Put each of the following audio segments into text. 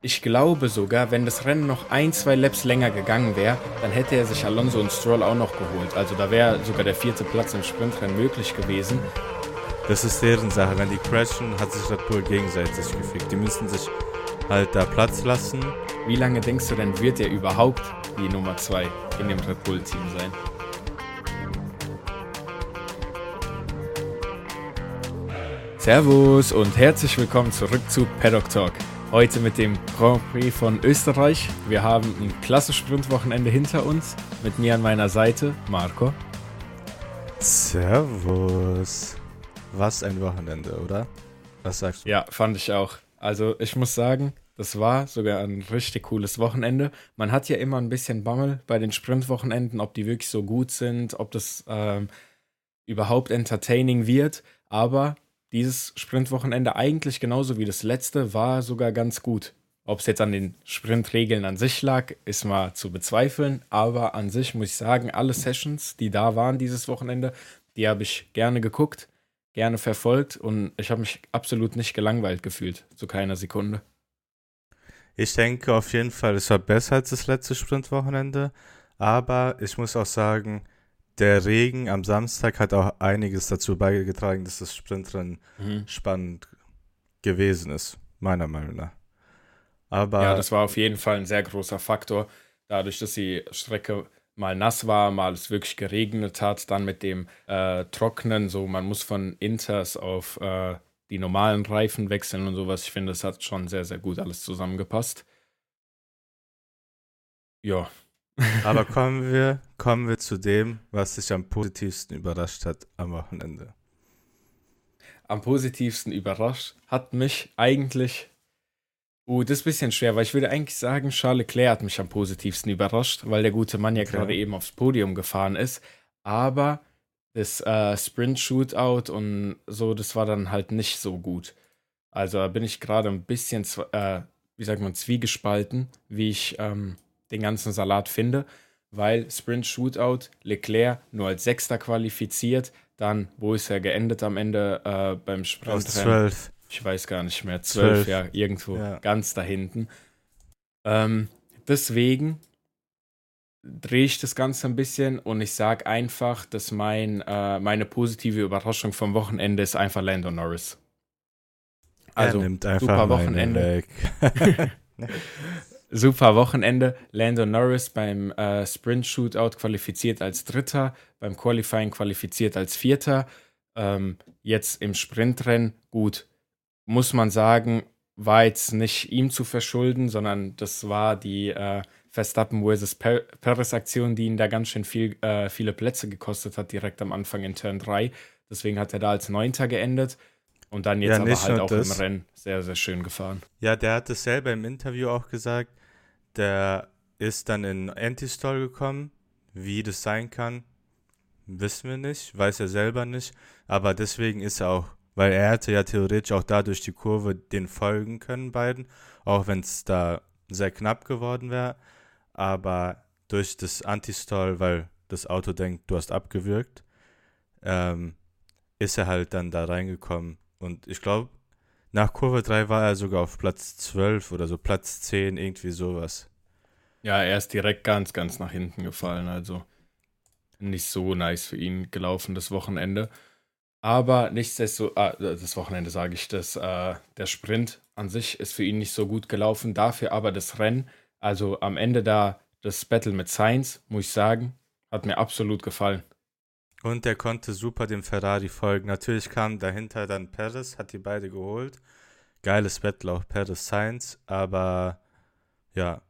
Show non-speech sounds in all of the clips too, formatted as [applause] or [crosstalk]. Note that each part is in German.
Ich glaube sogar, wenn das Rennen noch ein, zwei Laps länger gegangen wäre, dann hätte er sich Alonso und Stroll auch noch geholt. Also da wäre sogar der vierte Platz im Sprintrennen möglich gewesen. Das ist deren Sache. Wenn die crashen, hat sich Red Bull gegenseitig gefickt. Die müssen sich halt da Platz lassen. Wie lange denkst du denn, wird er überhaupt die Nummer zwei in dem Red Bull-Team sein? Servus und herzlich willkommen zurück zu Paddock Talk. Heute mit dem Grand Prix von Österreich. Wir haben ein klasse Sprintwochenende hinter uns. Mit mir an meiner Seite Marco. Servus. Was ein Wochenende, oder? Was sagst du? Ja, fand ich auch. Also ich muss sagen, das war sogar ein richtig cooles Wochenende. Man hat ja immer ein bisschen Bammel bei den Sprintwochenenden, ob die wirklich so gut sind, ob das ähm, überhaupt entertaining wird. Aber dieses Sprintwochenende eigentlich genauso wie das letzte war sogar ganz gut. Ob es jetzt an den Sprintregeln an sich lag, ist mal zu bezweifeln. Aber an sich muss ich sagen, alle Sessions, die da waren dieses Wochenende, die habe ich gerne geguckt, gerne verfolgt und ich habe mich absolut nicht gelangweilt gefühlt, zu keiner Sekunde. Ich denke auf jeden Fall, es war besser als das letzte Sprintwochenende. Aber ich muss auch sagen, der Regen am Samstag hat auch einiges dazu beigetragen, dass das Sprintrennen mhm. spannend gewesen ist, meiner Meinung nach. Aber ja, das war auf jeden Fall ein sehr großer Faktor. Dadurch, dass die Strecke mal nass war, mal es wirklich geregnet hat, dann mit dem äh, Trocknen, so man muss von Inters auf äh, die normalen Reifen wechseln und sowas. Ich finde, das hat schon sehr, sehr gut alles zusammengepasst. Ja, aber kommen wir, kommen wir zu dem, was sich am positivsten überrascht hat am Wochenende. Am positivsten überrascht hat mich eigentlich. Uh, das ist ein bisschen schwer, weil ich würde eigentlich sagen, Charles Leclerc hat mich am positivsten überrascht, weil der gute Mann ja okay. gerade eben aufs Podium gefahren ist. Aber das äh, Sprint-Shootout und so, das war dann halt nicht so gut. Also da bin ich gerade ein bisschen, äh, wie sagt man, zwiegespalten, wie ich ähm, den ganzen Salat finde, weil Sprint Shootout Leclerc nur als Sechster qualifiziert, dann, wo ist er geendet am Ende äh, beim Sprint? Zwölf. Ich weiß gar nicht mehr, zwölf, ja, irgendwo ja. ganz da hinten. Ähm, deswegen drehe ich das Ganze ein bisschen und ich sage einfach, dass mein, äh, meine positive Überraschung vom Wochenende ist einfach Lando Norris. Also, super Wochenende. [laughs] [laughs] super Wochenende. Lando Norris beim äh, Sprint Shootout qualifiziert als Dritter, beim Qualifying qualifiziert als Vierter. Ähm, jetzt im Sprintrennen, gut, muss man sagen, war jetzt nicht ihm zu verschulden, sondern das war die äh, Verstappen vs. Paris Aktion, die ihn da ganz schön viel, äh, viele Plätze gekostet hat, direkt am Anfang in Turn 3. Deswegen hat er da als Neunter geendet. Und dann jetzt ja, aber halt auch das. im Rennen sehr, sehr schön gefahren. Ja, der hat es selber im Interview auch gesagt. Der ist dann in Anti-Stall gekommen. Wie das sein kann, wissen wir nicht, weiß er selber nicht. Aber deswegen ist er auch, weil er hätte ja theoretisch auch dadurch die Kurve den folgen können, beiden, auch wenn es da sehr knapp geworden wäre. Aber durch das Anti-Stall, weil das Auto denkt, du hast abgewürgt, ähm, ist er halt dann da reingekommen. Und ich glaube, nach Kurve 3 war er sogar auf Platz 12 oder so, Platz 10, irgendwie sowas. Ja, er ist direkt ganz, ganz nach hinten gefallen. Also nicht so nice für ihn gelaufen das Wochenende. Aber nichtsdestotrotz, ah, das Wochenende sage ich, dass äh, der Sprint an sich ist für ihn nicht so gut gelaufen. Dafür aber das Rennen, also am Ende da das Battle mit Sainz, muss ich sagen, hat mir absolut gefallen. Und er konnte super dem Ferrari folgen. Natürlich kam dahinter dann Perez, hat die beide geholt. Geiles Battle auch Perez Sainz, aber ja.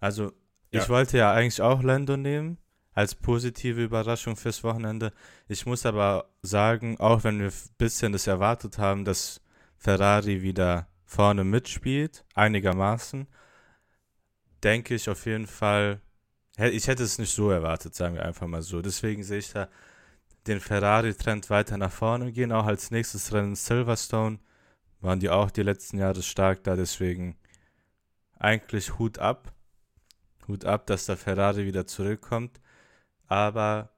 Also, ja. ich wollte ja eigentlich auch Lando nehmen, als positive Überraschung fürs Wochenende. Ich muss aber sagen, auch wenn wir ein bisschen das erwartet haben, dass Ferrari wieder vorne mitspielt, einigermaßen, denke ich auf jeden Fall, ich hätte es nicht so erwartet, sagen wir einfach mal so. Deswegen sehe ich da den Ferrari-Trend weiter nach vorne gehen. Auch als nächstes Rennen Silverstone waren die auch die letzten Jahre stark da. Deswegen eigentlich Hut ab. Hut ab, dass der Ferrari wieder zurückkommt. Aber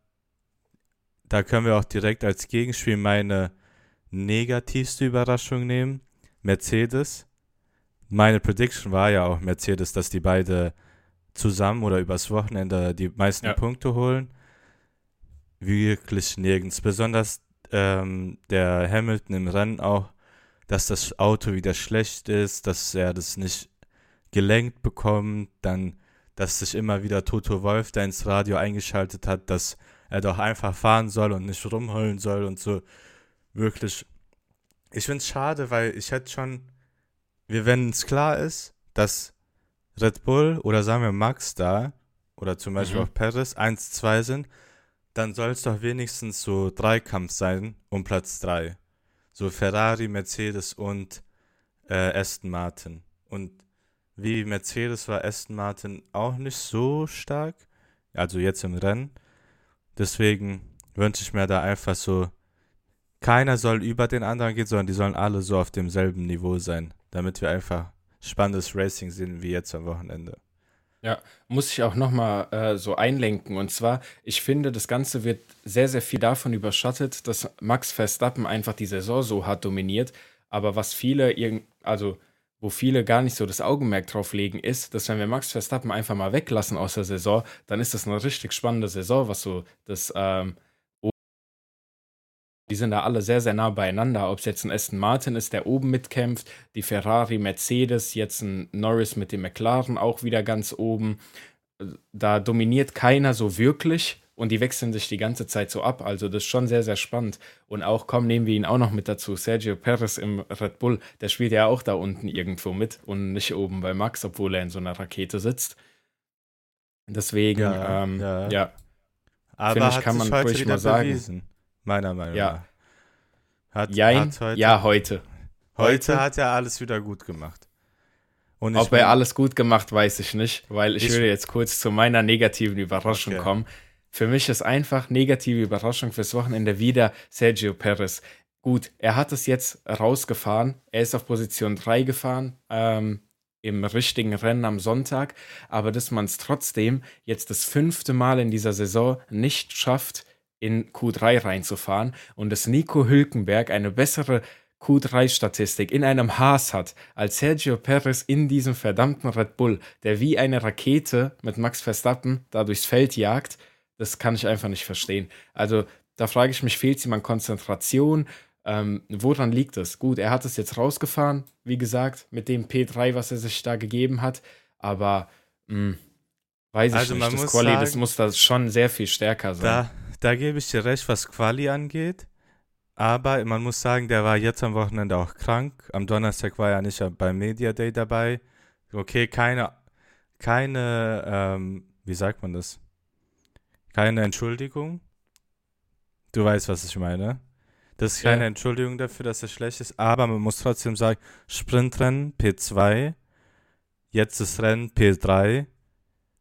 da können wir auch direkt als Gegenspiel meine negativste Überraschung nehmen. Mercedes. meine Prediction war ja auch Mercedes, dass die beide zusammen oder übers Wochenende die meisten ja. Punkte holen. Wirklich nirgends. Besonders ähm, der Hamilton im Rennen auch, dass das Auto wieder schlecht ist, dass er das nicht gelenkt bekommt, dann, dass sich immer wieder Toto Wolf da ins Radio eingeschaltet hat, dass er doch einfach fahren soll und nicht rumheulen soll und so. Wirklich. Ich finde es schade, weil ich hätte schon, wenn es klar ist, dass Red Bull oder sagen wir Max da oder zum Beispiel mhm. auch Perez 1-2 sind, dann soll es doch wenigstens so Dreikampf sein um Platz 3. So Ferrari, Mercedes und äh, Aston Martin. Und wie Mercedes war Aston Martin auch nicht so stark, also jetzt im Rennen. Deswegen wünsche ich mir da einfach so, keiner soll über den anderen gehen, sondern die sollen alle so auf demselben Niveau sein, damit wir einfach spannendes Racing sehen wie jetzt am Wochenende. Ja, muss ich auch nochmal äh, so einlenken. Und zwar, ich finde, das Ganze wird sehr, sehr viel davon überschattet, dass Max Verstappen einfach die Saison so hart dominiert. Aber was viele, also wo viele gar nicht so das Augenmerk drauf legen, ist, dass wenn wir Max Verstappen einfach mal weglassen aus der Saison, dann ist das eine richtig spannende Saison, was so das ähm, die sind da alle sehr, sehr nah beieinander. Ob es jetzt ein Aston Martin ist, der oben mitkämpft, die Ferrari, Mercedes, jetzt ein Norris mit dem McLaren auch wieder ganz oben. Da dominiert keiner so wirklich und die wechseln sich die ganze Zeit so ab. Also das ist schon sehr, sehr spannend. Und auch, komm, nehmen wir ihn auch noch mit dazu. Sergio Perez im Red Bull, der spielt ja auch da unten irgendwo mit und nicht oben bei Max, obwohl er in so einer Rakete sitzt. Deswegen, ja, ähm, ja. ja. Aber ich, kann man ruhig mal sagen. Bewiesen meiner Meinung ja. nach. Hat, Jein, hat heute, ja, heute. Heute hat er alles wieder gut gemacht. Und Ob er alles gut gemacht, weiß ich nicht, weil ich, ich will jetzt kurz zu meiner negativen Überraschung okay. kommen. Für mich ist einfach negative Überraschung fürs Wochenende wieder Sergio Perez. Gut, er hat es jetzt rausgefahren. Er ist auf Position 3 gefahren ähm, im richtigen Rennen am Sonntag. Aber dass man es trotzdem jetzt das fünfte Mal in dieser Saison nicht schafft, in Q3 reinzufahren und dass Nico Hülkenberg eine bessere Q3-Statistik in einem Haas hat als Sergio Perez in diesem verdammten Red Bull, der wie eine Rakete mit Max Verstappen da durchs Feld jagt, das kann ich einfach nicht verstehen. Also da frage ich mich, fehlt ihm an Konzentration? Ähm, woran liegt es? Gut, er hat es jetzt rausgefahren, wie gesagt, mit dem P3, was er sich da gegeben hat, aber mh, hm, weiß ich also nicht, das Quali, sagen, das muss da schon sehr viel stärker sein. Da da gebe ich dir recht, was Quali angeht. Aber man muss sagen, der war jetzt am Wochenende auch krank. Am Donnerstag war er nicht beim Media Day dabei. Okay, keine, keine, ähm, wie sagt man das? Keine Entschuldigung. Du weißt, was ich meine. Das ist keine ja. Entschuldigung dafür, dass er schlecht ist, aber man muss trotzdem sagen, Sprintrennen P2, jetzt das Rennen P3,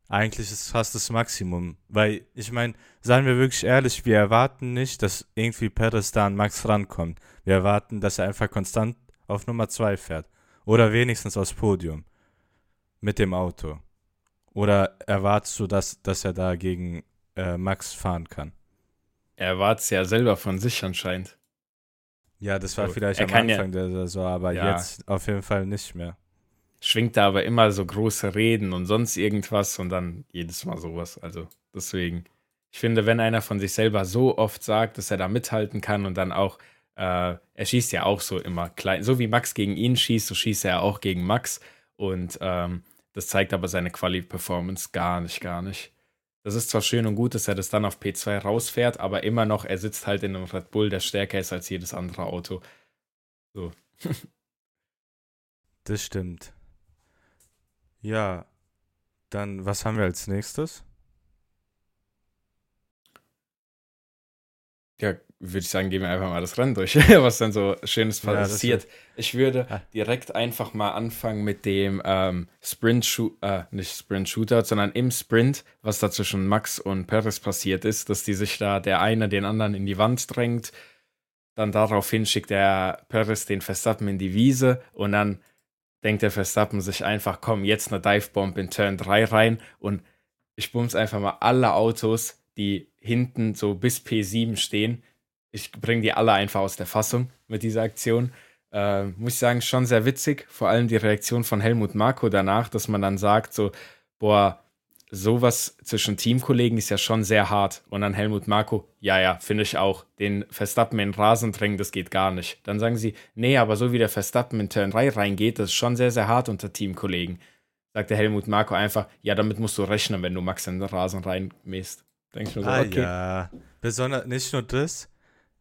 eigentlich ist fast das Maximum. Weil, ich meine, seien wir wirklich ehrlich, wir erwarten nicht, dass irgendwie Perez da an Max rankommt. Wir erwarten, dass er einfach konstant auf Nummer 2 fährt. Oder wenigstens aufs Podium. Mit dem Auto. Oder erwartest du, dass, dass er da gegen äh, Max fahren kann? Er erwartet es ja selber von sich anscheinend. Ja, das war so, vielleicht am Anfang ja, der Saison, aber ja. jetzt auf jeden Fall nicht mehr schwingt da aber immer so große Reden und sonst irgendwas und dann jedes Mal sowas. Also deswegen, ich finde, wenn einer von sich selber so oft sagt, dass er da mithalten kann und dann auch, äh, er schießt ja auch so immer klein, so wie Max gegen ihn schießt, so schießt er auch gegen Max und ähm, das zeigt aber seine Quali-Performance gar nicht, gar nicht. Das ist zwar schön und gut, dass er das dann auf P2 rausfährt, aber immer noch, er sitzt halt in einem Red Bull, der stärker ist als jedes andere Auto. So. [laughs] das stimmt. Ja, dann was haben wir als nächstes? Ja, würde ich sagen, gehen wir einfach mal das Rennen durch, [laughs] was dann so schönes passiert. Ja, ich würde ja. direkt einfach mal anfangen mit dem ähm, Sprint Shoot, äh, nicht Sprint Shooter, sondern im Sprint, was da zwischen Max und Perez passiert ist, dass die sich da der eine den anderen in die Wand drängt. Dann daraufhin schickt der Perez den Verstappen in die Wiese und dann denkt der Verstappen sich einfach, komm, jetzt eine Divebomb in Turn 3 rein und ich bums einfach mal alle Autos, die hinten so bis P7 stehen. Ich bringe die alle einfach aus der Fassung mit dieser Aktion. äh, muss ich sagen, schon sehr witzig. Vor allem die Reaktion von Helmut Marko danach, dass man dann sagt, so, boah, sowas zwischen Teamkollegen ist ja schon sehr hart. Und dann Helmut Marko, ja, ja, finde ich auch. Den Verstappen in den Rasen drängen, das geht gar nicht. Dann sagen sie, nee, aber so wie der Verstappen in Turn 3 reingeht, das ist schon sehr, sehr hart unter Teamkollegen. Sagt der Helmut Marko einfach, ja, damit musst du rechnen, wenn du Max in den Rasen reinmähst. Denke ich mir so, ah, okay. Ja, besonders nicht nur das,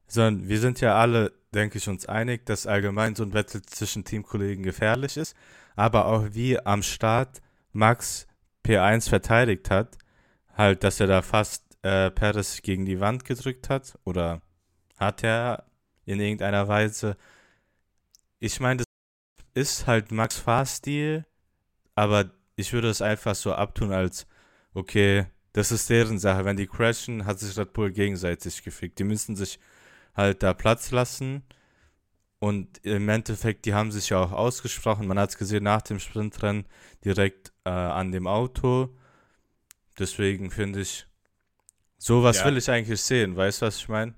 sondern wir sind ja alle, denke ich, uns einig, dass allgemein so ein Wettel zwischen Teamkollegen gefährlich ist. Aber auch wie am Start Max P1 verteidigt hat, halt, dass er da fast äh, Perez gegen die Wand gedrückt hat oder hat er in irgendeiner Weise. Ich meine, das ist halt Max Fahrstil, aber ich würde es einfach so abtun als, okay, das ist deren Sache. Wenn die crashen, hat sich Red Bull gegenseitig gefickt. Die müssen sich halt da Platz lassen. Und im Endeffekt, die haben sich ja auch ausgesprochen. Man hat es gesehen nach dem Sprintrennen direkt äh, an dem Auto. Deswegen finde ich, sowas ja. will ich eigentlich sehen. Weißt du, was ich meine?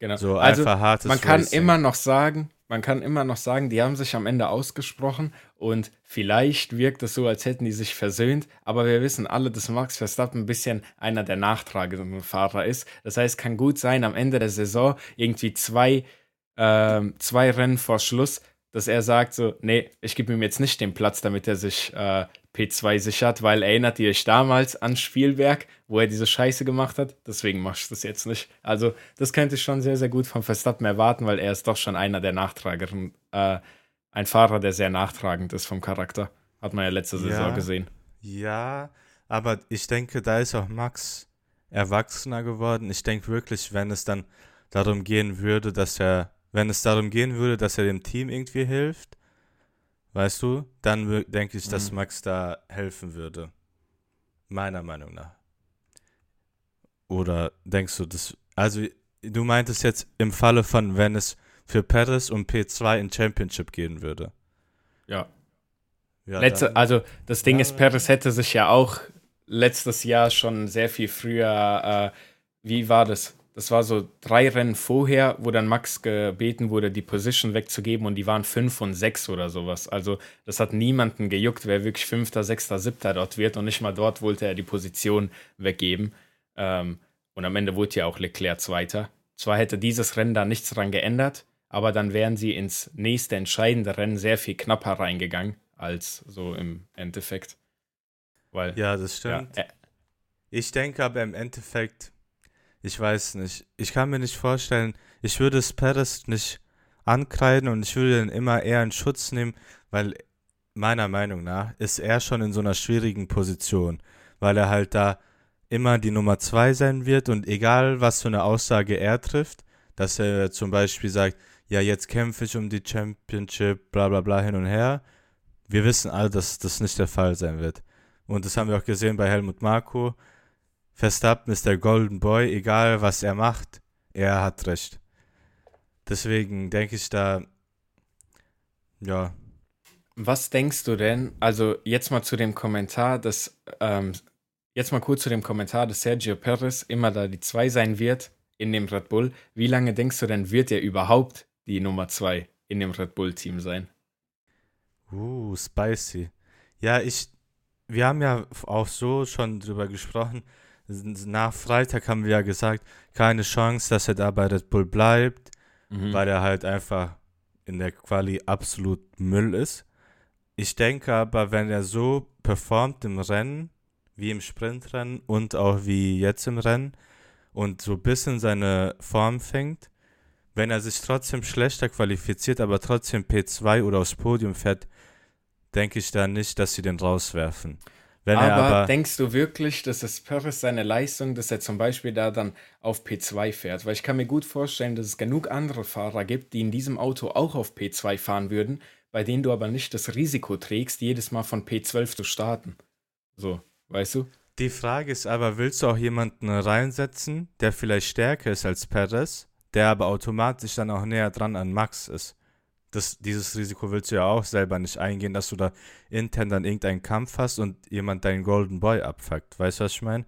Genau. So also, einfach hartes Man kann Racing. immer noch sagen, man kann immer noch sagen, die haben sich am Ende ausgesprochen und vielleicht wirkt es so, als hätten die sich versöhnt, aber wir wissen alle, dass Max Verstappen ein bisschen einer der nachtragenden Fahrer ist. Das heißt, kann gut sein, am Ende der Saison irgendwie zwei ähm, zwei Rennen vor Schluss, dass er sagt so, nee, ich gebe ihm jetzt nicht den Platz, damit er sich äh, P2 sichert, weil erinnert ihr euch damals an Spielberg, wo er diese Scheiße gemacht hat? Deswegen mache ich das jetzt nicht. Also das könnte ich schon sehr, sehr gut von Verstappen erwarten, weil er ist doch schon einer der Nachtrageren, äh, ein Fahrer, der sehr nachtragend ist vom Charakter. Hat man ja letzte Saison gesehen. Ja, aber ich denke, da ist auch Max erwachsener geworden. Ich denke wirklich, wenn es dann darum gehen würde, dass er wenn es darum gehen würde, dass er dem Team irgendwie hilft, weißt du, dann denke ich, dass mhm. Max da helfen würde. Meiner Meinung nach. Oder denkst du, das. Also, du meintest jetzt im Falle von, wenn es für Perez und P2 in Championship gehen würde. Ja. ja Letzte, also, das Ding ja, ist, Perez hätte sich ja auch letztes Jahr schon sehr viel früher. Äh, wie war das? Das war so drei Rennen vorher, wo dann Max gebeten wurde, die Position wegzugeben und die waren fünf und sechs oder sowas. Also das hat niemanden gejuckt, wer wirklich fünfter, sechster, siebter dort wird und nicht mal dort wollte er die Position weggeben. Ähm, und am Ende wurde ja auch Leclerc Zweiter. Zwar hätte dieses Rennen da nichts dran geändert, aber dann wären sie ins nächste entscheidende Rennen sehr viel knapper reingegangen als so im Endeffekt. Weil, ja, das stimmt. Ja, äh, ich denke aber im Endeffekt, ich weiß nicht. Ich kann mir nicht vorstellen, ich würde es Perez nicht ankreiden und ich würde ihn immer eher in Schutz nehmen, weil meiner Meinung nach ist er schon in so einer schwierigen Position, weil er halt da immer die Nummer zwei sein wird und egal was für eine Aussage er trifft, dass er zum Beispiel sagt, ja jetzt kämpfe ich um die Championship, bla bla bla hin und her, wir wissen alle, dass das nicht der Fall sein wird. Und das haben wir auch gesehen bei Helmut Marko. Verstappen ist der Golden Boy, egal was er macht, er hat recht. Deswegen denke ich da, ja. Was denkst du denn? Also jetzt mal zu dem Kommentar, dass ähm, jetzt mal kurz zu dem Kommentar, dass Sergio Perez immer da die 2 sein wird in dem Red Bull. Wie lange denkst du denn, wird er überhaupt die Nummer 2 in dem Red Bull-Team sein? Uh, spicy. Ja, ich, wir haben ja auch so schon drüber gesprochen, nach Freitag haben wir ja gesagt, keine Chance, dass er da bei Red Bull bleibt, mhm. weil er halt einfach in der Quali absolut Müll ist. Ich denke aber, wenn er so performt im Rennen, wie im Sprintrennen und auch wie jetzt im Rennen und so ein bisschen seine Form fängt, wenn er sich trotzdem schlechter qualifiziert, aber trotzdem P2 oder aufs Podium fährt, denke ich da nicht, dass sie den rauswerfen. Aber, aber, denkst du wirklich, dass es Perez seine Leistung, dass er zum Beispiel da dann auf P2 fährt? Weil ich kann mir gut vorstellen, dass es genug andere Fahrer gibt, die in diesem Auto auch auf P2 fahren würden, bei denen du aber nicht das Risiko trägst, jedes Mal von P12 zu starten. So, weißt du? Die Frage ist aber, willst du auch jemanden reinsetzen, der vielleicht stärker ist als Perez, der aber automatisch dann auch näher dran an Max ist? Das, dieses Risiko willst du ja auch selber nicht eingehen, dass du da intern dann irgendeinen Kampf hast und jemand deinen Golden Boy abfuckt. Weißt du, was ich meine?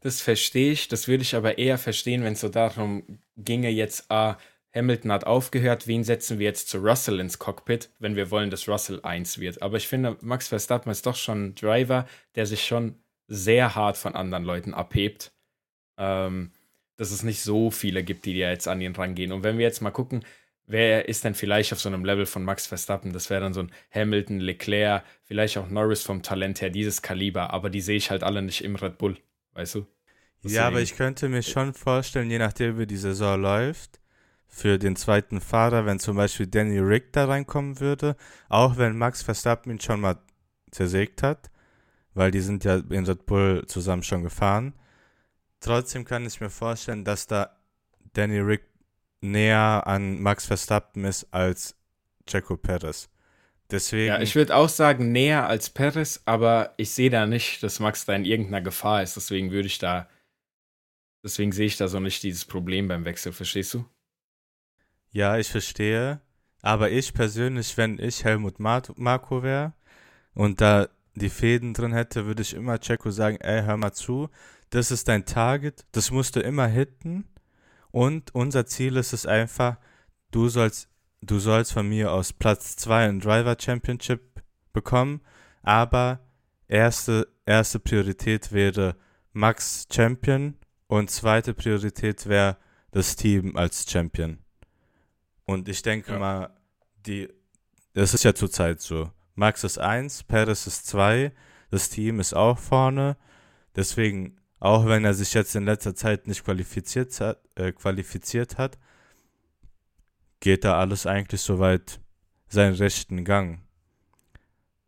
Das verstehe ich. Das würde ich aber eher verstehen, wenn es so darum ginge, jetzt, ah, Hamilton hat aufgehört, wen setzen wir jetzt zu Russell ins Cockpit, wenn wir wollen, dass Russell 1 wird. Aber ich finde, Max Verstappen ist doch schon ein Driver, der sich schon sehr hart von anderen Leuten abhebt. Ähm, dass es nicht so viele gibt, die jetzt an ihn rangehen. Und wenn wir jetzt mal gucken, wer ist denn vielleicht auf so einem Level von Max Verstappen? Das wäre dann so ein Hamilton, Leclerc, vielleicht auch Norris vom Talent her, dieses Kaliber. Aber die sehe ich halt alle nicht im Red Bull, weißt du? Deswegen. Ja, aber ich könnte mir schon vorstellen, je nachdem, wie die Saison läuft, für den zweiten Fahrer, wenn zum Beispiel Danny Rick da reinkommen würde, auch wenn Max Verstappen ihn schon mal zersägt hat, weil die sind ja in Red Bull zusammen schon gefahren. Trotzdem kann ich mir vorstellen, dass da Danny Rick näher an Max Verstappen ist als Checo Perez. Deswegen. Ja, ich würde auch sagen, näher als Perez, aber ich sehe da nicht, dass Max da in irgendeiner Gefahr ist. Deswegen würde ich da. Deswegen sehe ich da so nicht dieses Problem beim Wechsel, verstehst du? Ja, ich verstehe. Aber ich persönlich, wenn ich Helmut Marko wäre und da die Fäden drin hätte, würde ich immer Checo sagen, ey, hör mal zu, das ist dein Target, das musst du immer hitten und unser Ziel ist es einfach, du sollst, du sollst von mir aus Platz 2 im Driver Championship bekommen, aber erste, erste Priorität wäre Max Champion und zweite Priorität wäre das Team als Champion. Und ich denke ja. mal, die, das ist ja zurzeit so. Max ist 1, Perez ist 2, das Team ist auch vorne. Deswegen, auch wenn er sich jetzt in letzter Zeit nicht qualifiziert hat, äh, qualifiziert hat geht da alles eigentlich soweit seinen rechten Gang.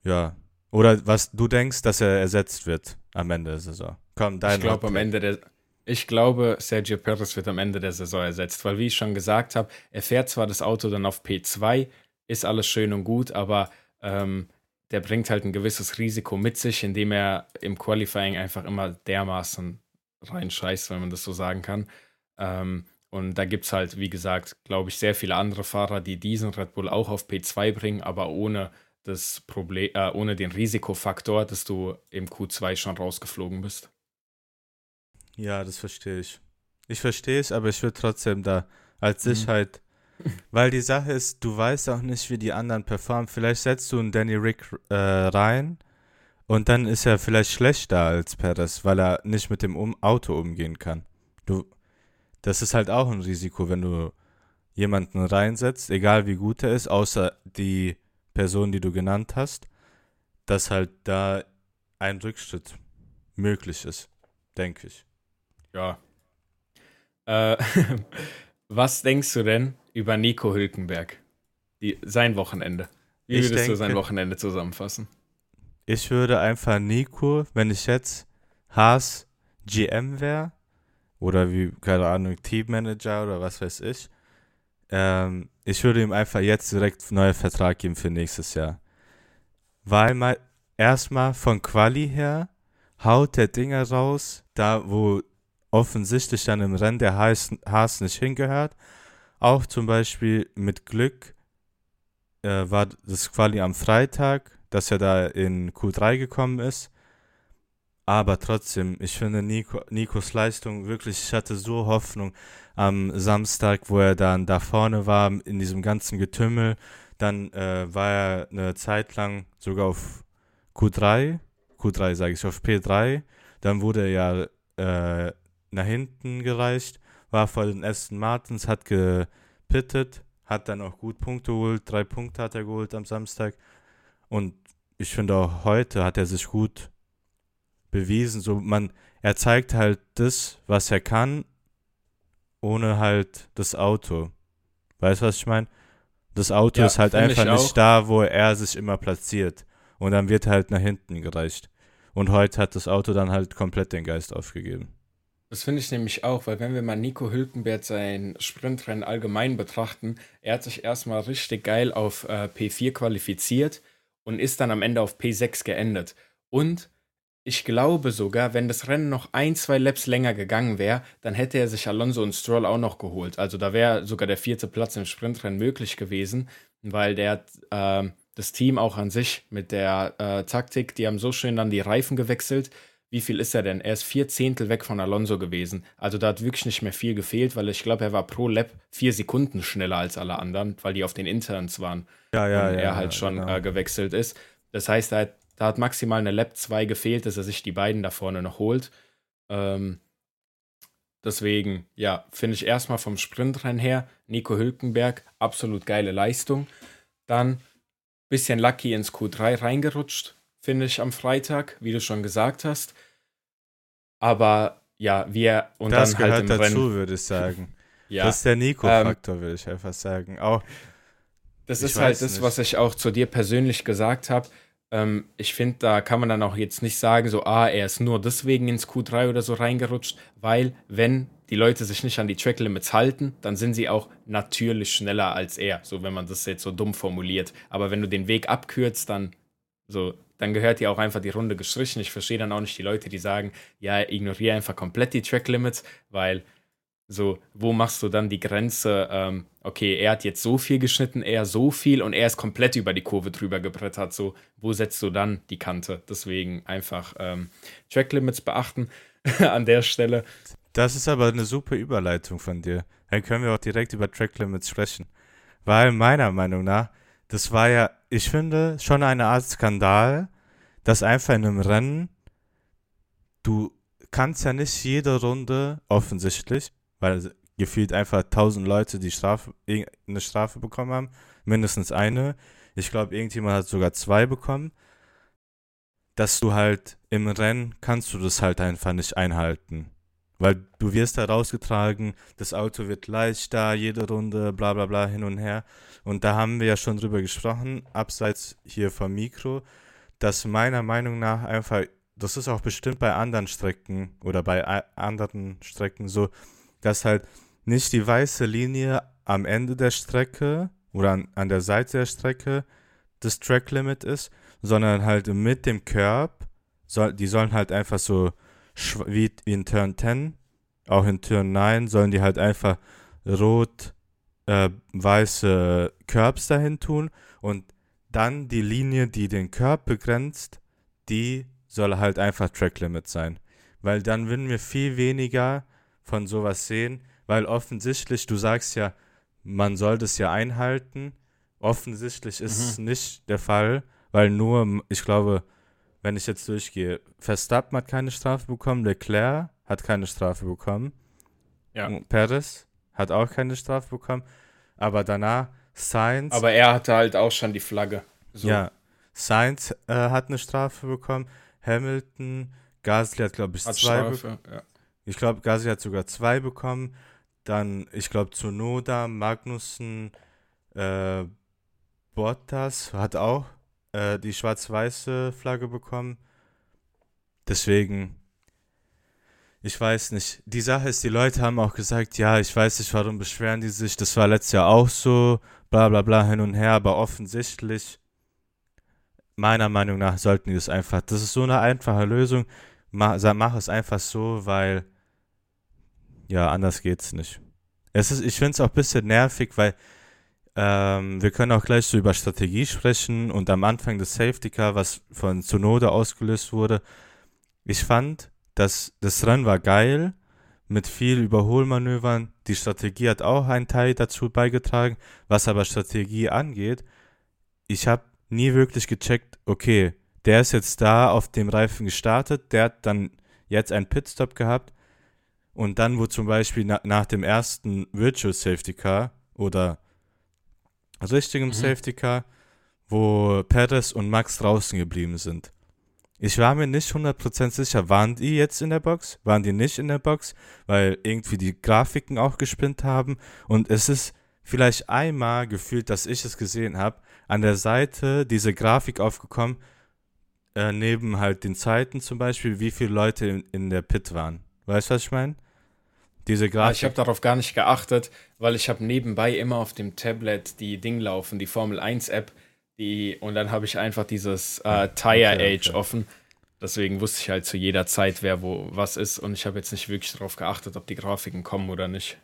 Ja. Oder was du denkst, dass er ersetzt wird am Ende der Saison? Komm, dein Ich glaube am Ende der ich glaube, Sergio Perez wird am Ende der Saison ersetzt, weil wie ich schon gesagt habe, er fährt zwar das Auto dann auf P2, ist alles schön und gut, aber ähm, der bringt halt ein gewisses Risiko mit sich, indem er im Qualifying einfach immer dermaßen reinscheißt, wenn man das so sagen kann. Ähm, und da gibt es halt, wie gesagt, glaube ich, sehr viele andere Fahrer, die diesen Red Bull auch auf P2 bringen, aber ohne das Problem, äh, ohne den Risikofaktor, dass du im Q2 schon rausgeflogen bist. Ja, das verstehe ich. Ich verstehe es, aber ich würde trotzdem da als mhm. Sicherheit, weil die Sache ist, du weißt auch nicht, wie die anderen performen. Vielleicht setzt du einen Danny Rick äh, rein und dann ist er vielleicht schlechter als Perez, weil er nicht mit dem um Auto umgehen kann. Du, das ist halt auch ein Risiko, wenn du jemanden reinsetzt, egal wie gut er ist, außer die Person, die du genannt hast, dass halt da ein Rückschritt möglich ist, denke ich. Ja. Äh, [laughs] was denkst du denn über Nico Hülkenberg? Die, sein Wochenende. Wie ich würdest denke, du sein Wochenende zusammenfassen? Ich würde einfach Nico, wenn ich jetzt Haas GM wäre, oder wie, keine Ahnung, Teammanager oder was weiß ich, ähm, ich würde ihm einfach jetzt direkt einen neuen Vertrag geben für nächstes Jahr. Weil mal erstmal von Quali her haut der Dinger raus, da wo offensichtlich dann im Rennen der Haas, nicht hingehört. Auch zum Beispiel mit Glück äh, war das Quali am Freitag, dass er da in Q3 gekommen ist. Aber trotzdem, ich finde Nico, Nikos Leistung wirklich, ich hatte so Hoffnung am Samstag, wo er dann da vorne war, in diesem ganzen Getümmel. Dann äh, war er eine Zeit lang sogar auf Q3, Q3 sage ich, auf P3. Dann wurde er ja äh, nach hinten gereicht, war vor den Aston Martins, hat gepittet, hat dann auch gut Punkte geholt, drei Punkte hat er geholt am Samstag. Und ich finde auch heute hat er sich gut bewiesen. So man, er zeigt halt das, was er kann, ohne halt das Auto. Weißt du, was ich meine? Das Auto ja, ist halt einfach nicht da, wo er sich immer platziert. Und dann wird halt nach hinten gereicht. Und heute hat das Auto dann halt komplett den Geist aufgegeben. Das finde ich nämlich auch, weil wenn wir mal Nico Hülkenberg sein Sprintrennen allgemein betrachten, er hat sich erstmal richtig geil auf äh, P4 qualifiziert und ist dann am Ende auf P6 geendet. Und ich glaube sogar, wenn das Rennen noch ein, zwei Laps länger gegangen wäre, dann hätte er sich Alonso und Stroll auch noch geholt. Also da wäre sogar der vierte Platz im Sprintrennen möglich gewesen, weil der äh, das Team auch an sich mit der äh, Taktik, die haben so schön dann die Reifen gewechselt, wie viel ist er denn? Er ist vier Zehntel weg von Alonso gewesen. Also da hat wirklich nicht mehr viel gefehlt, weil ich glaube, er war pro Lap vier Sekunden schneller als alle anderen, weil die auf den Interns waren. Ja, ja, und ja. er halt ja, schon genau. äh, gewechselt ist. Das heißt, da hat, da hat maximal eine Lap 2 gefehlt, dass er sich die beiden da vorne noch holt. Ähm, deswegen, ja, finde ich erstmal vom Sprintrennen her, Nico Hülkenberg, absolut geile Leistung. Dann bisschen lucky ins Q3 reingerutscht, finde ich am Freitag, wie du schon gesagt hast. Aber ja, wir und das dann gehört halt im dazu, Rennen. würde ich sagen. [laughs] Ja, Ähm, Das ist der Nico-Faktor, würde ich einfach sagen. Auch, Das ist halt das, nicht. was ich auch zu dir persönlich gesagt habe. Ähm, ich finde, da kann man dann auch jetzt nicht sagen, so, ah, er ist nur deswegen ins Q3 oder so reingerutscht, weil wenn die Leute sich nicht an die Tracklimits halten, dann sind sie auch natürlich schneller als er, so wenn man das jetzt so dumm formuliert. Aber wenn du den Weg abkürzt, dann so, dann gehört dir auch einfach die Runde gestrichen. Ich verstehe dann auch nicht die Leute, die sagen, ja, ignoriere einfach komplett die Tracklimits, weil so, wo machst du dann die Grenze? Ähm, okay, er hat jetzt so viel geschnitten, er so viel und er ist komplett über die Kurve drüber gebrettert. So, wo setzt du dann die Kante? Deswegen einfach ähm, Tracklimits beachten [laughs] an der Stelle. das ist aber eine super Überleitung von dir. Dann können wir auch direkt über Track Limits sprechen. Weil meiner Meinung nach, das war ja, ich finde, schon eine Art Skandal, dass einfach in einem Rennen, du kannst ja nicht jede Runde, offensichtlich, weil gefühlt einfach tausend Leute die Strafe, eine Strafe bekommen haben, mindestens eine. Ich glaube, irgendjemand hat sogar zwei bekommen. Dass du halt im Rennen kannst du das halt einfach nicht einhalten. Weil du wirst da rausgetragen, das Auto wird leichter, jede Runde, bla bla bla, hin und her. Und da haben wir ja schon drüber gesprochen, abseits hier vom Mikro, dass meiner Meinung nach einfach, das ist auch bestimmt bei anderen Strecken oder bei anderen Strecken so, dass halt nicht die weiße Linie am Ende der Strecke oder an, an der Seite der Strecke das Track Limit ist, sondern halt mit dem Curb, soll, die sollen halt einfach so wie in Turn 10, auch in Turn 9 sollen die halt einfach rot äh, weiße Curbs dahin tun und dann die Linie, die den Curb begrenzt, die soll halt einfach Track Limit sein. Weil dann würden wir viel weniger von sowas sehen, weil offensichtlich, du sagst ja, man soll das ja einhalten. Offensichtlich ist es nicht der Fall, weil nur, ich glaube, wenn ich jetzt durchgehe, Verstappen hat keine Strafe bekommen, Leclerc hat keine Strafe bekommen, Ja. Perez hat auch keine Strafe bekommen, aber danach Sainz, Aber er hatte halt auch schon die Flagge. So. ja, Sainz äh, hat eine Strafe bekommen, Hamilton, Gasly hat glaube ich hat zwei bekommen. Ja. Ich glaube, Gasly hat sogar zwei bekommen. Dann, ich glaube, Tsunoda, Magnussen, äh, Bottas hat auch äh, die schwarz-weiße Flagge bekommen. Deswegen, ich weiß nicht. Die Sache ist, die Leute haben auch gesagt, ja, ich weiß nicht, warum beschweren die sich. Das war letztes Jahr auch so, bla bla bla hin und her, aber offensichtlich, meiner Meinung nach, sollten die das einfach. Das ist so eine einfache Lösung. Mach, mach es einfach so, weil ja, anders geht's nicht. Es ist, ich finde es auch ein bisschen nervig, weil ähm, wir können auch gleich so über Strategie sprechen und am Anfang des Safety Car, was von Tsunoda ausgelöst wurde. Ich fand, dass das Rennen war geil, mit viel Überholmanövern. Die Strategie hat auch einen Teil dazu beigetragen. Was aber Strategie angeht, ich habe nie wirklich gecheckt, okay, der ist jetzt da auf dem Reifen gestartet, der hat dann jetzt einen Pitstop gehabt und dann, wo zum Beispiel na, nach dem ersten Virtual Safety Car oder richtigem Mhm. Safety Car, wo Perez und Max draußen geblieben sind. Ich war mir nicht 100% sicher, waren die jetzt in der Box? Waren die nicht in der Box? Weil irgendwie die Grafiken auch gespinnt haben. Und es ist vielleicht einmal gefühlt, dass ich es gesehen habe, an der Seite diese Grafik aufgekommen, äh, neben halt den Zeiten zum Beispiel, wie viele Leute in, in der Pit waren. Weißt du, was ich meine? Diese Grafik. ich habe darauf gar nicht geachtet, weil ich habe nebenbei immer auf dem Tablet die Ding laufen, die Formel 1 App, die und dann habe ich einfach dieses äh, Tire okay, Age okay. offen. Deswegen wusste ich halt zu jeder Zeit, wer wo was ist und ich habe jetzt nicht wirklich darauf geachtet, ob die Grafiken kommen oder nicht.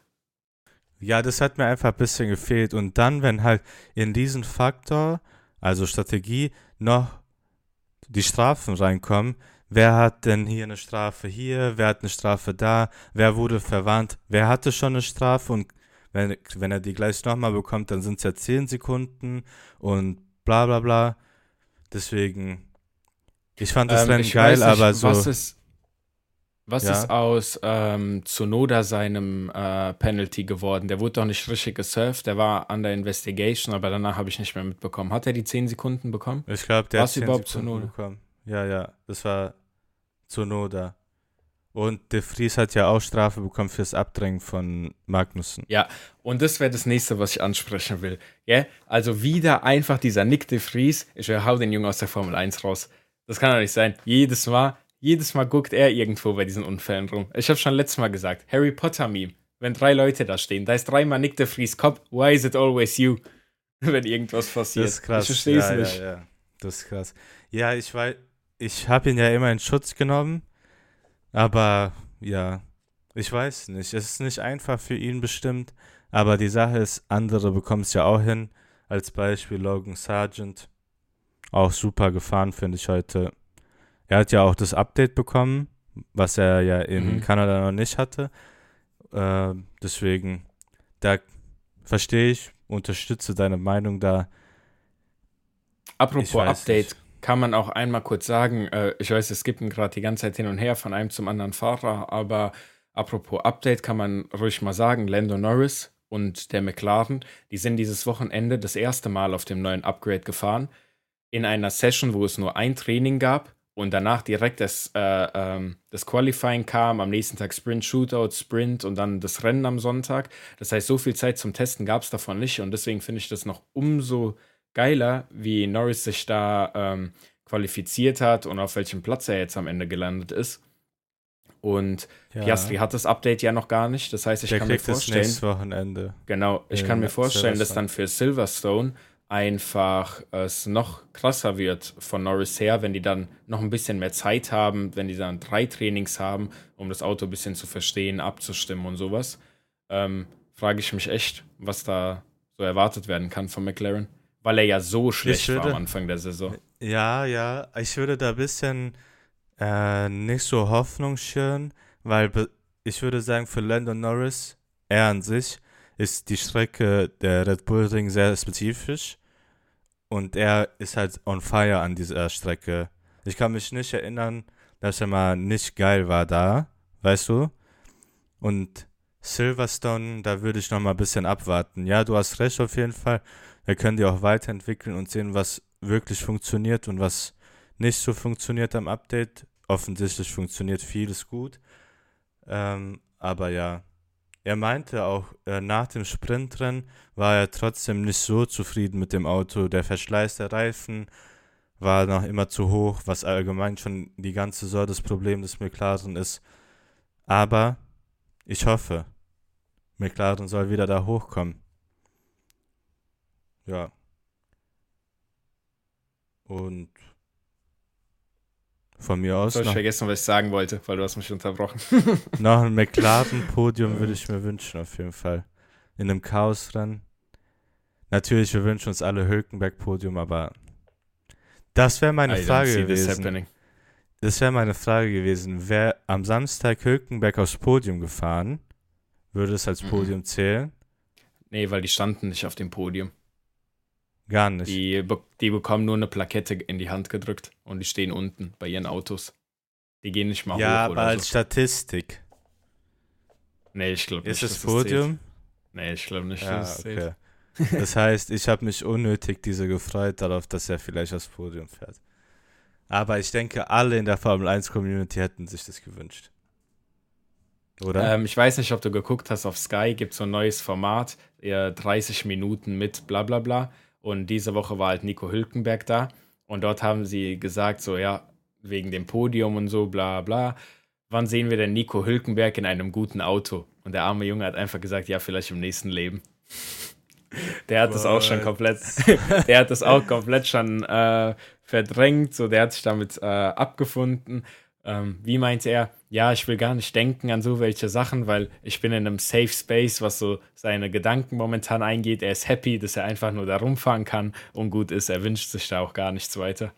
Ja, das hat mir einfach ein bisschen gefehlt. Und dann, wenn halt in diesen Faktor, also Strategie, noch die Strafen reinkommen, wer hat denn hier eine Strafe hier, wer hat eine Strafe da, wer wurde verwarnt, wer hatte schon eine Strafe und wenn, wenn er die gleich nochmal bekommt, dann sind es ja 10 Sekunden und bla bla bla. Deswegen, ich fand das ähm, Rennen geil, nicht, aber so. Was ist, was ja. ist aus ähm, Tsunoda seinem äh, Penalty geworden? Der wurde doch nicht richtig gesurft, der war under investigation, aber danach habe ich nicht mehr mitbekommen. Hat er die 10 Sekunden bekommen? Ich glaube, der Was hat 10 überhaupt Sekunden Tsunoda? bekommen. Ja, ja, das war Tsunoda. Und De Vries hat ja auch Strafe bekommen fürs Abdrängen von Magnussen. Ja, und das wäre das nächste, was ich ansprechen will. Yeah? Also wieder einfach dieser Nick De Vries. Ich hau den Jungen aus der Formel 1 raus. Das kann doch nicht sein. Jedes Mal, jedes Mal guckt er irgendwo bei diesen Unfällen rum. Ich habe schon letztes Mal gesagt, Harry Potter Meme. Wenn drei Leute da stehen, da ist dreimal Nick De Vries Kopf. Why is it always you? [laughs] Wenn irgendwas passiert. Das ist krass. Ich verstehe es ja, nicht. Ja, ja. Das ist krass. Ja, ich weiß, ich habe ihn ja immer in Schutz genommen aber ja, ich weiß nicht. Es ist nicht einfach für ihn bestimmt. Aber die Sache ist, andere bekommen es ja auch hin. Als Beispiel Logan Sargent. Auch super gefahren, finde ich heute. Er hat ja auch das Update bekommen, was er ja in mhm. Kanada noch nicht hatte. Äh, deswegen, da verstehe ich, unterstütze deine Meinung da. Apropos Update, nicht kann man auch einmal kurz sagen, äh, ich weiß, es gibt gerade die ganze Zeit hin und her von einem zum anderen Fahrer, aber apropos Update kann man ruhig mal sagen, Lando Norris und der McLaren, die sind dieses Wochenende das erste Mal auf dem neuen Upgrade gefahren, in einer Session, wo es nur ein Training gab und danach direkt das, äh, ähm, das Qualifying kam, am nächsten Tag Sprint, Shootout, Sprint und dann das Rennen am Sonntag. Das heißt, so viel Zeit zum Testen gab es davon nicht und deswegen finde ich das noch umso geiler, wie Norris sich da ähm, qualifiziert hat und auf welchem Platz er jetzt am Ende gelandet ist. Und ja. Piastri hat das Update ja noch gar nicht. Das heißt, ich Der kann mir vorstellen. Das Wochenende. Genau, ich kann mir vorstellen, dass dann für Silverstone einfach es noch krasser wird von Norris her, wenn die dann noch ein bisschen mehr Zeit haben, wenn die dann drei Trainings haben, um das Auto ein bisschen zu verstehen, abzustimmen und sowas. Ähm, frage ich mich echt, was da so erwartet werden kann von McLaren weil er ja so schlecht würde, war am Anfang der Saison. Ja, ja, ich würde da ein bisschen äh, nicht so Hoffnung schüren, weil ich würde sagen, für Landon Norris, er an sich, ist die Strecke der Red Bull Ring sehr spezifisch und er ist halt on fire an dieser Strecke. Ich kann mich nicht erinnern, dass er mal nicht geil war da, weißt du? Und Silverstone, da würde ich noch mal ein bisschen abwarten. Ja, du hast recht auf jeden Fall wir können die auch weiterentwickeln und sehen, was wirklich funktioniert und was nicht so funktioniert am Update. Offensichtlich funktioniert vieles gut. Ähm, aber ja, er meinte auch, äh, nach dem Sprintrennen war er trotzdem nicht so zufrieden mit dem Auto. Der Verschleiß der Reifen war noch immer zu hoch, was allgemein schon die ganze Saison das Problem des McLaren ist. Aber ich hoffe, McLaren soll wieder da hochkommen. Ja. Und von mir aus. Ich habe vergessen, was ich sagen wollte, weil du hast mich unterbrochen. [laughs] noch ein [laughs] McLaren-Podium würde ich mir wünschen, auf jeden Fall. In einem Chaos-Rennen. Natürlich, wir wünschen uns alle Hülkenberg-Podium, aber das wäre meine I Frage gewesen. Das wäre meine Frage gewesen. Wäre am Samstag Hülkenberg aufs Podium gefahren, würde es als mhm. Podium mhm. zählen? Nee, weil die standen nicht auf dem Podium. Gar nicht. Die, die bekommen nur eine Plakette in die Hand gedrückt und die stehen unten bei ihren Autos. Die gehen nicht mal ja, hoch. Ja, aber als so. Statistik. Nee, ich glaube nicht. Ist das Podium? Das nee, ich glaube nicht. Ja, okay. [laughs] das heißt, ich habe mich unnötig diese gefreut darauf, dass er vielleicht aufs Podium fährt. Aber ich denke, alle in der Formel 1 Community hätten sich das gewünscht. Oder? Ähm, ich weiß nicht, ob du geguckt hast, auf Sky gibt es so ein neues Format, 30 Minuten mit bla bla bla. Und diese Woche war halt Nico Hülkenberg da. Und dort haben sie gesagt, so ja, wegen dem Podium und so, bla bla. Wann sehen wir denn Nico Hülkenberg in einem guten Auto? Und der arme Junge hat einfach gesagt, ja, vielleicht im nächsten Leben. [laughs] Der hat What? das auch schon komplett, [laughs] der hat das auch komplett schon äh, verdrängt, so der hat sich damit äh, abgefunden. Ähm, wie meint er? Ja, ich will gar nicht denken an so welche Sachen, weil ich bin in einem Safe Space, was so seine Gedanken momentan eingeht. Er ist happy, dass er einfach nur da rumfahren kann und gut ist. Er wünscht sich da auch gar nichts weiter.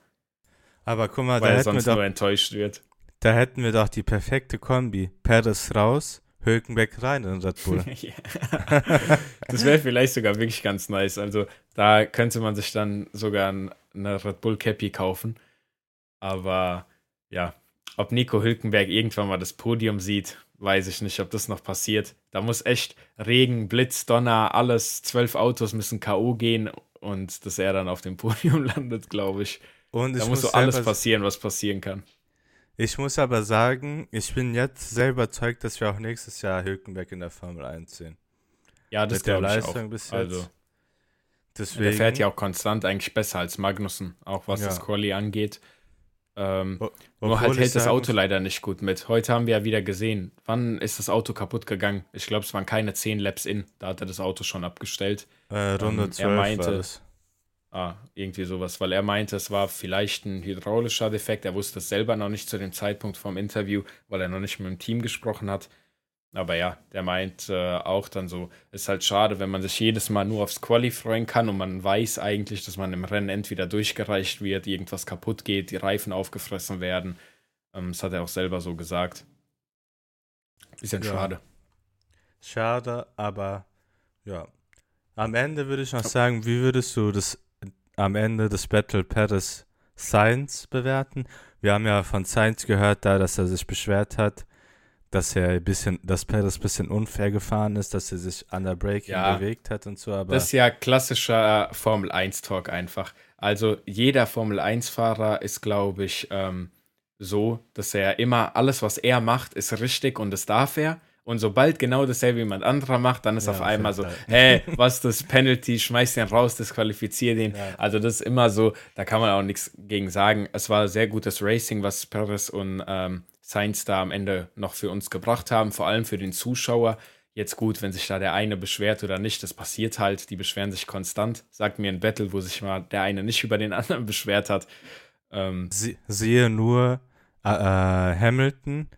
Aber guck mal, da weil er hätten, wir sonst doch, nur enttäuscht wird. da hätten wir doch die perfekte Kombi. Perez raus, Hülkenberg rein in Red Bull. [laughs] Das wäre vielleicht sogar wirklich ganz nice. Also da könnte man sich dann sogar ein- eine Red Bull Cappy kaufen. Aber ja, ob Nico Hülkenberg irgendwann mal das Podium sieht, weiß ich nicht, ob das noch passiert. Da muss echt Regen, Blitz, Donner, alles, zwölf Autos müssen K.O. gehen und dass er dann auf dem [laughs] Podium landet, glaube ich. Und Da ich muss so alles passieren, was passieren kann. ich muss aber sagen, ich bin jetzt sehr überzeugt, dass wir auch nächstes Jahr Hülkenberg in der Formel 1 sehen. Ja, das Mit der Leistung auch. bis jetzt. Also, Deswegen, der fährt ja auch konstant eigentlich besser als Magnussen, auch was Ja. das Quali angeht. Ähm, Nur halt hält das sagen Auto leider nicht gut mit. Heute haben wir ja wieder gesehen, wann ist das Auto kaputt gegangen? Ich glaube, es waren keine 10 Laps in. Da hat er das Auto schon abgestellt. Äh, Runde Ähm, er 12 meinte- war das. Ah, irgendwie sowas, weil er meinte, es war vielleicht ein hydraulischer Defekt. Er wusste es selber noch nicht zu dem Zeitpunkt vom Interview, weil er noch nicht mit dem Team gesprochen hat. Aber ja, der meint äh, auch dann so, ist halt schade, wenn man sich jedes Mal nur aufs Quali freuen kann und man weiß eigentlich, dass man im Rennen entweder durchgereicht wird, irgendwas kaputt geht, die Reifen aufgefressen werden. Ähm, das hat er auch selber so gesagt. Bisschen Ja. schade. Schade, aber ja. Am Ende würde ich noch sagen, wie würdest du das am Ende des Battle Paris Science bewerten? Wir haben ja von Science gehört, da, dass er sich beschwert hat, dass er ein bisschen, dass Paris ein bisschen unfair gefahren ist, dass er sich an der Braking Ja. bewegt hat und so, aber Das ist ja klassischer Formel 1-Talk einfach. Also jeder Formel 1-Fahrer ist, glaube ich, ähm, so, dass er immer alles, was er macht, ist richtig und das darf er. Und sobald genau dasselbe jemand anderer macht, dann ist Ja, auf einmal so, fällt hey, [laughs] was das Penalty, schmeiß den raus, disqualifizier den. Ja. Also das ist immer so, da kann man auch nichts gegen sagen. Es war sehr gutes Racing, was Perez und ähm, Sainz da am Ende noch für uns gebracht haben, vor allem für den Zuschauer. Jetzt gut, wenn sich da der eine beschwert oder nicht, das passiert halt, die beschweren sich konstant. Sagt mir ein Battle, wo sich mal der eine nicht über den anderen [laughs] beschwert hat. Ähm, sie, siehe nur äh, äh, Hamilton.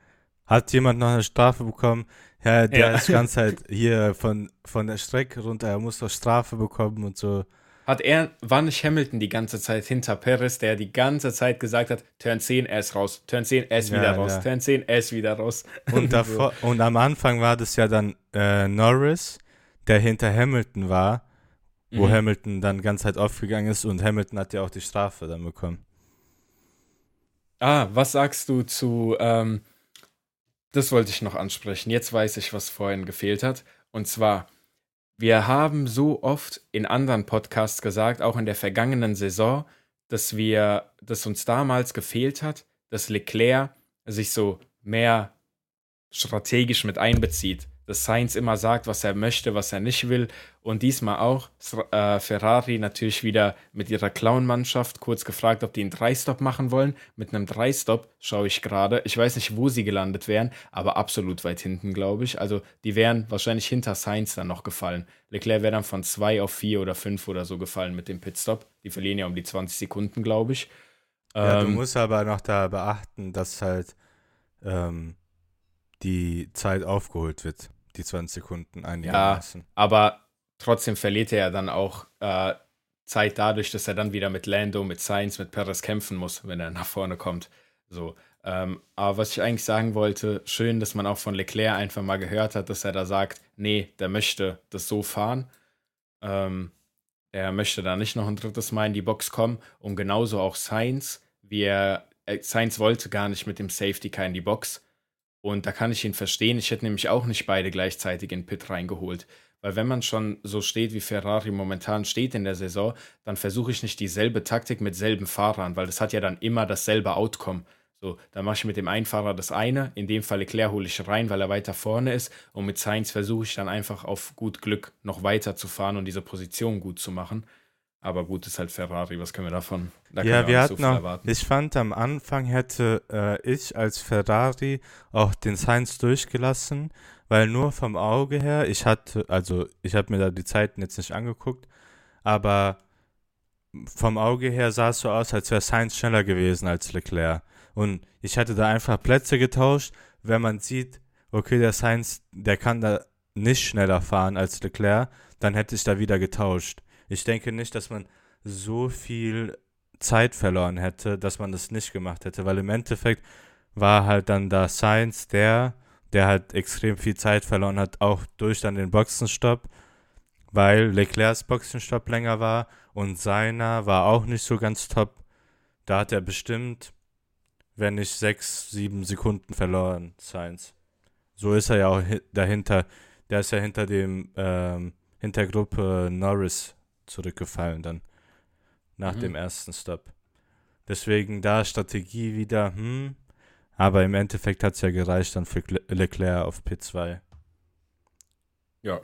Hat jemand noch eine Strafe bekommen? Ja, der Ja. ist ganze [laughs] Zeit hier von, von der Strecke runter, er muss doch Strafe bekommen und so. Hat er, war nicht Hamilton die ganze Zeit hinter Perez, der die ganze Zeit gesagt hat, Turn 10, er ist raus, Turn 10, er ist Ja, wieder raus, ja. Turn 10, er ist wieder raus. Und [laughs] davor, und am Anfang war das ja dann äh, Norris, der hinter Hamilton war, wo Mhm. Hamilton dann die ganze Zeit aufgegangen ist und Hamilton hat ja auch die Strafe dann bekommen. Ah, was sagst du zu, ähm, das wollte ich noch ansprechen. Jetzt weiß ich, was vorhin gefehlt hat. Und zwar, wir haben so oft in anderen Podcasts gesagt, auch in der vergangenen Saison, dass wir, dass uns damals gefehlt hat, dass Leclerc sich so mehr strategisch mit einbezieht. Dass Sainz immer sagt, was er möchte, was er nicht will. Und diesmal auch äh, Ferrari natürlich wieder mit ihrer Clown-Mannschaft kurz gefragt, ob die einen Dreistop machen wollen. Mit einem Dreistop schaue ich gerade. Ich weiß nicht, wo sie gelandet wären, aber absolut weit hinten, glaube ich. Also die wären wahrscheinlich hinter Sainz dann noch gefallen. Leclerc wäre dann von zwei auf vier oder fünf oder so gefallen mit dem Pitstop. Die verlieren ja um die 20 Sekunden, glaube ich. Ja, du Ähm, musst aber noch da beachten, dass halt ähm, die Zeit aufgeholt wird, die 20 Sekunden einigermaßen. aber trotzdem verliert er ja dann auch äh, Zeit dadurch, dass er dann wieder mit Lando, mit Sainz, mit Perez kämpfen muss, wenn er nach vorne kommt. So. Ähm, aber was ich eigentlich sagen wollte, schön, dass man auch von Leclerc einfach mal gehört hat, dass er da sagt, nee, der möchte das so fahren. Ähm, er möchte da nicht noch ein drittes Mal in die Box kommen. Und genauso auch Sainz, wie er, äh, Sainz wollte gar nicht mit dem Safety Car in die Box. Und da kann ich ihn verstehen. Ich hätte nämlich auch nicht beide gleichzeitig in Pit reingeholt. Weil wenn man schon so steht, wie Ferrari momentan steht in der Saison, dann versuche ich nicht dieselbe Taktik mit selben Fahrern, weil das hat ja dann immer dasselbe Outcome. So, dann mache ich mit dem einen Fahrer das eine, in dem Fall Leclerc hole ich rein, weil er weiter vorne ist und mit Sainz versuche ich dann einfach auf gut Glück noch weiter zu fahren und diese Position gut zu machen. Aber gut ist halt Ferrari, was können wir davon? Da ja, wir auch hatten viel noch, erwarten. ich fand am Anfang hätte äh, ich als Ferrari auch den Sainz durchgelassen, weil nur vom Auge her, ich hatte, also ich habe mir da die Zeiten jetzt nicht angeguckt, aber vom Auge her sah es so aus, als wäre Sainz schneller gewesen als Leclerc. Und ich hatte da einfach Plätze getauscht, wenn man sieht, okay, der Sainz, der kann da nicht schneller fahren als Leclerc, dann hätte ich da wieder getauscht. Ich denke nicht, dass man so viel Zeit verloren hätte, dass man das nicht gemacht hätte, weil im Endeffekt war halt dann da Sainz der, der halt extrem viel Zeit verloren hat, auch durch dann den Boxenstopp, weil Leclercs Boxenstopp länger war und seiner war auch nicht so ganz top. Da hat er bestimmt, wenn nicht sechs, sieben Sekunden verloren, Sainz. So ist er ja auch dahinter. Der ist ja hinter dem, ähm, hinter Gruppe Norris zurückgefallen dann. Nach mhm. dem ersten Stop. Deswegen da Strategie wieder, hm, aber im Endeffekt hat es ja gereicht dann für Leclerc auf P2. Ja.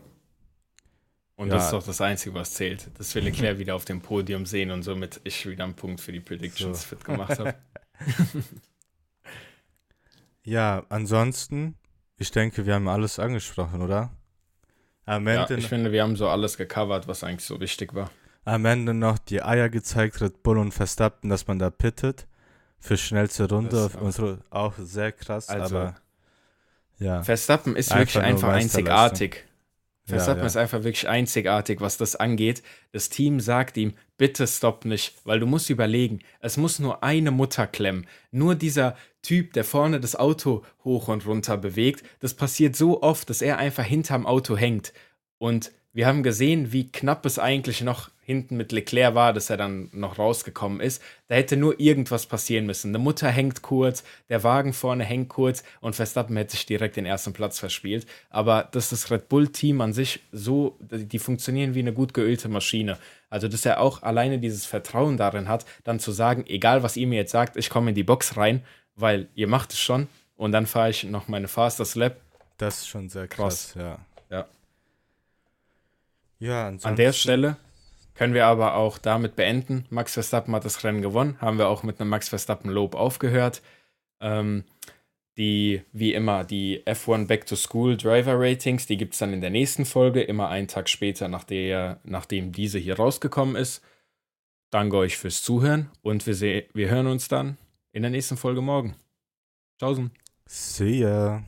Und ja. das ist doch das Einzige, was zählt, dass wir Leclerc [laughs] wieder auf dem Podium sehen und somit ich wieder einen Punkt für die Predictions so. fit gemacht habe. [laughs] ja, ansonsten, ich denke, wir haben alles angesprochen, oder? Am Ende ja, ich finde, wir haben so alles gecovert, was eigentlich so wichtig war. Am Ende noch die Eier gezeigt, Red Bull und Verstappen, dass man da pittet für schnellste Runde auch, auch sehr krass, also, aber ja. Verstappen ist einfach wirklich einfach einzigartig. Verstappen ja, ja. ist einfach wirklich einzigartig, was das angeht. Das Team sagt ihm, bitte stopp nicht, weil du musst überlegen, es muss nur eine Mutter klemmen. Nur dieser Typ, der vorne das Auto hoch und runter bewegt, das passiert so oft, dass er einfach hinterm Auto hängt. Und wir haben gesehen, wie knapp es eigentlich noch hinten mit Leclerc war, dass er dann noch rausgekommen ist. Da hätte nur irgendwas passieren müssen. Eine Mutter hängt kurz, der Wagen vorne hängt kurz und Verstappen hätte sich direkt den ersten Platz verspielt. Aber dass das Red Bull-Team an sich so, die funktionieren wie eine gut geölte Maschine. Also, dass er auch alleine dieses Vertrauen darin hat, dann zu sagen, egal was ihr mir jetzt sagt, ich komme in die Box rein, weil ihr macht es schon und dann fahre ich noch meine Fastest Lap. Das ist schon sehr krass, krass. ja. Ja. Ja, An der Stelle können wir aber auch damit beenden. Max Verstappen hat das Rennen gewonnen. Haben wir auch mit einem Max Verstappen-Lob aufgehört. Ähm, die, wie immer, die F1 Back to School Driver Ratings, die gibt es dann in der nächsten Folge, immer einen Tag später, nach der, nachdem diese hier rausgekommen ist. Danke euch fürs Zuhören und wir, wir hören uns dann in der nächsten Folge morgen. Tschaußen. See ya.